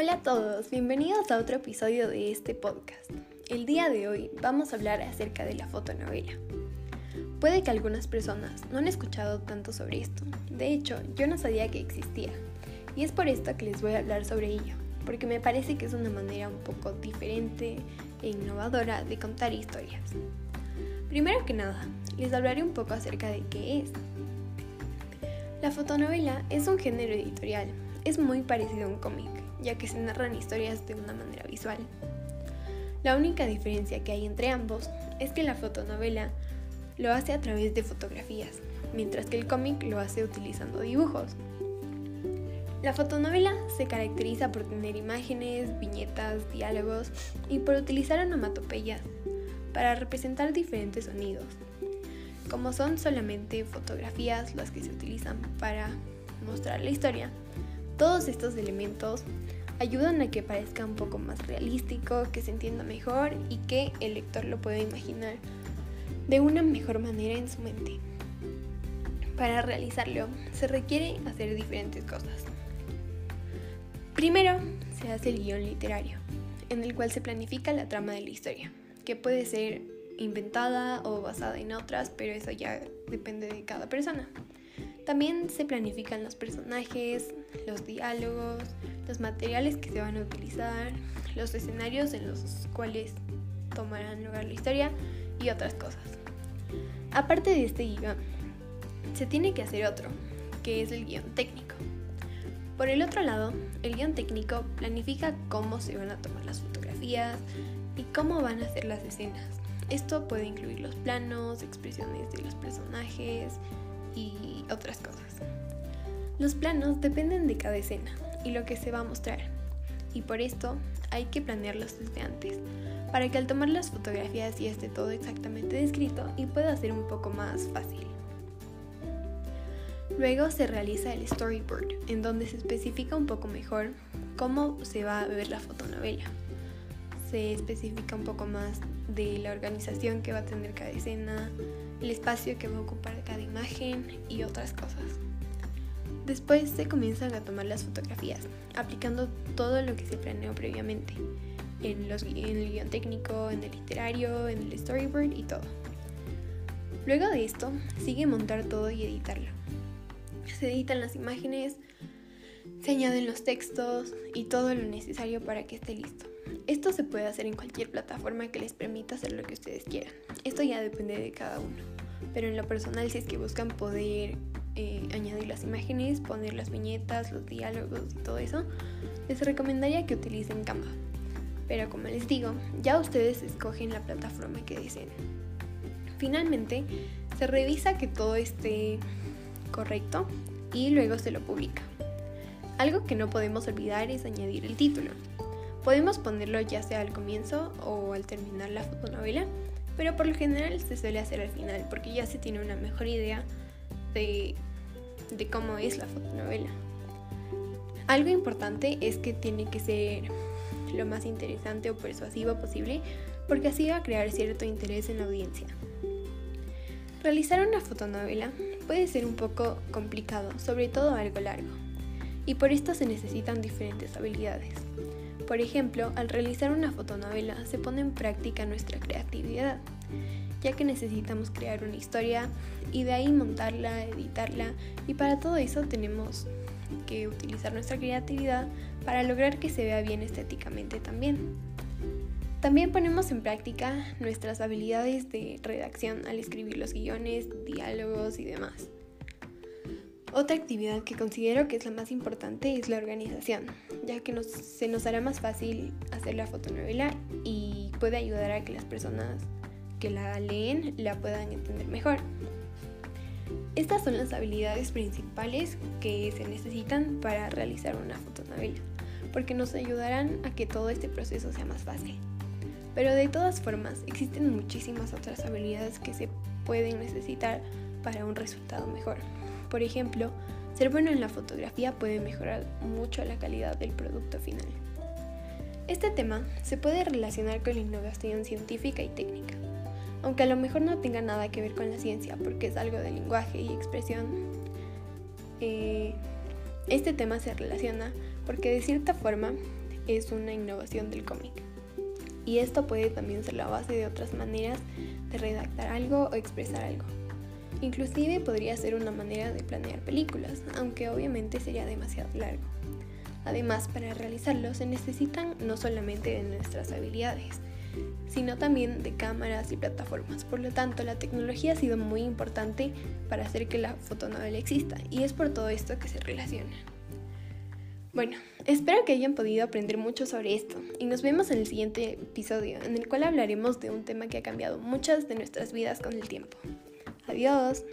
Hola a todos, bienvenidos a otro episodio de este podcast. El día de hoy vamos a hablar acerca de la fotonovela. Puede que algunas personas no han escuchado tanto sobre esto, de hecho yo no sabía que existía, y es por esto que les voy a hablar sobre ello, porque me parece que es una manera un poco diferente e innovadora de contar historias. Primero que nada, les hablaré un poco acerca de qué es. La fotonovela es un género editorial, es muy parecido a un cómic, ya que se narran historias de una manera visual. La única diferencia que hay entre ambos es que la fotonovela lo hace a través de fotografías, mientras que el cómic lo hace utilizando dibujos. La fotonovela se caracteriza por tener imágenes, viñetas, diálogos y por utilizar onomatopeyas para representar diferentes sonidos. Como son solamente fotografías las que se utilizan para mostrar la historia, todos estos elementos ayudan a que parezca un poco más realístico, que se entienda mejor y que el lector lo pueda imaginar de una mejor manera en su mente. Para realizarlo se requiere hacer diferentes cosas. Primero se hace el guion literario, en el cual se planifica la trama de la historia, que puede ser inventada o basada en otras, pero eso ya depende de cada persona. También se planifican los personajes, los diálogos, los materiales que se van a utilizar, los escenarios en los cuales tomarán lugar la historia y otras cosas. Aparte de este guion, se tiene que hacer otro, que es el guion técnico. Por el otro lado, el guion técnico planifica cómo se van a tomar las fotografías y cómo van a ser las escenas. Esto puede incluir los planos, expresiones de los personajes, y otras cosas. Los planos dependen de cada escena y lo que se va a mostrar, y por esto hay que planearlos desde antes, para que al tomar las fotografías ya esté todo exactamente descrito y pueda ser un poco más fácil. Luego se realiza el storyboard, en donde se especifica un poco mejor cómo se va a ver la fotonovela. Se especifica un poco más de la organización que va a tener cada escena, el espacio que va a ocupar cada imagen y otras cosas. Después se comienzan a tomar las fotografías, aplicando todo lo que se planeó previamente, en, los, en el guion técnico, en el literario, en el storyboard y todo. Luego de esto, sigue montar todo y editarlo. Se editan las imágenes, se añaden los textos y todo lo necesario para que esté listo. Esto se puede hacer en cualquier plataforma que les permita hacer lo que ustedes quieran. Esto ya depende de cada uno. Pero en lo personal, si es que buscan poder eh, añadir las imágenes, poner las viñetas, los diálogos y todo eso, les recomendaría que utilicen Canva. Pero como les digo, ya ustedes escogen la plataforma que deseen. Finalmente, se revisa que todo esté correcto y luego se lo publica. Algo que no podemos olvidar es añadir el título. Podemos ponerlo ya sea al comienzo o al terminar la fotonovela, pero por lo general se suele hacer al final porque ya se tiene una mejor idea de, de cómo es la fotonovela. Algo importante es que tiene que ser lo más interesante o persuasivo posible porque así va a crear cierto interés en la audiencia. Realizar una fotonovela puede ser un poco complicado, sobre todo algo largo, y por esto se necesitan diferentes habilidades. Por ejemplo, al realizar una fotonovela se pone en práctica nuestra creatividad, ya que necesitamos crear una historia y de ahí montarla, editarla y para todo eso tenemos que utilizar nuestra creatividad para lograr que se vea bien estéticamente también. También ponemos en práctica nuestras habilidades de redacción al escribir los guiones, diálogos y demás. Otra actividad que considero que es la más importante es la organización, ya que se nos hará más fácil hacer la fotonovela y puede ayudar a que las personas que la leen la puedan entender mejor. Estas son las habilidades principales que se necesitan para realizar una fotonovela, porque nos ayudarán a que todo este proceso sea más fácil. Pero de todas formas, existen muchísimas otras habilidades que se pueden necesitar para un resultado mejor. Por ejemplo, ser bueno en la fotografía puede mejorar mucho la calidad del producto final. Este tema se puede relacionar con la innovación científica y técnica, aunque a lo mejor no tenga nada que ver con la ciencia porque es algo de lenguaje y expresión. Eh, este tema se relaciona porque de cierta forma es una innovación del cómic. Y esto puede también ser la base de otras maneras de redactar algo o expresar algo. Inclusive podría ser una manera de planear películas, aunque obviamente sería demasiado largo. Además, para realizarlo se necesitan no solamente de nuestras habilidades, sino también de cámaras y plataformas. Por lo tanto, la tecnología ha sido muy importante para hacer que la fotonovela exista y es por todo esto que se relaciona. Bueno, espero que hayan podido aprender mucho sobre esto y nos vemos en el siguiente episodio en el cual hablaremos de un tema que ha cambiado muchas de nuestras vidas con el tiempo. Adiós.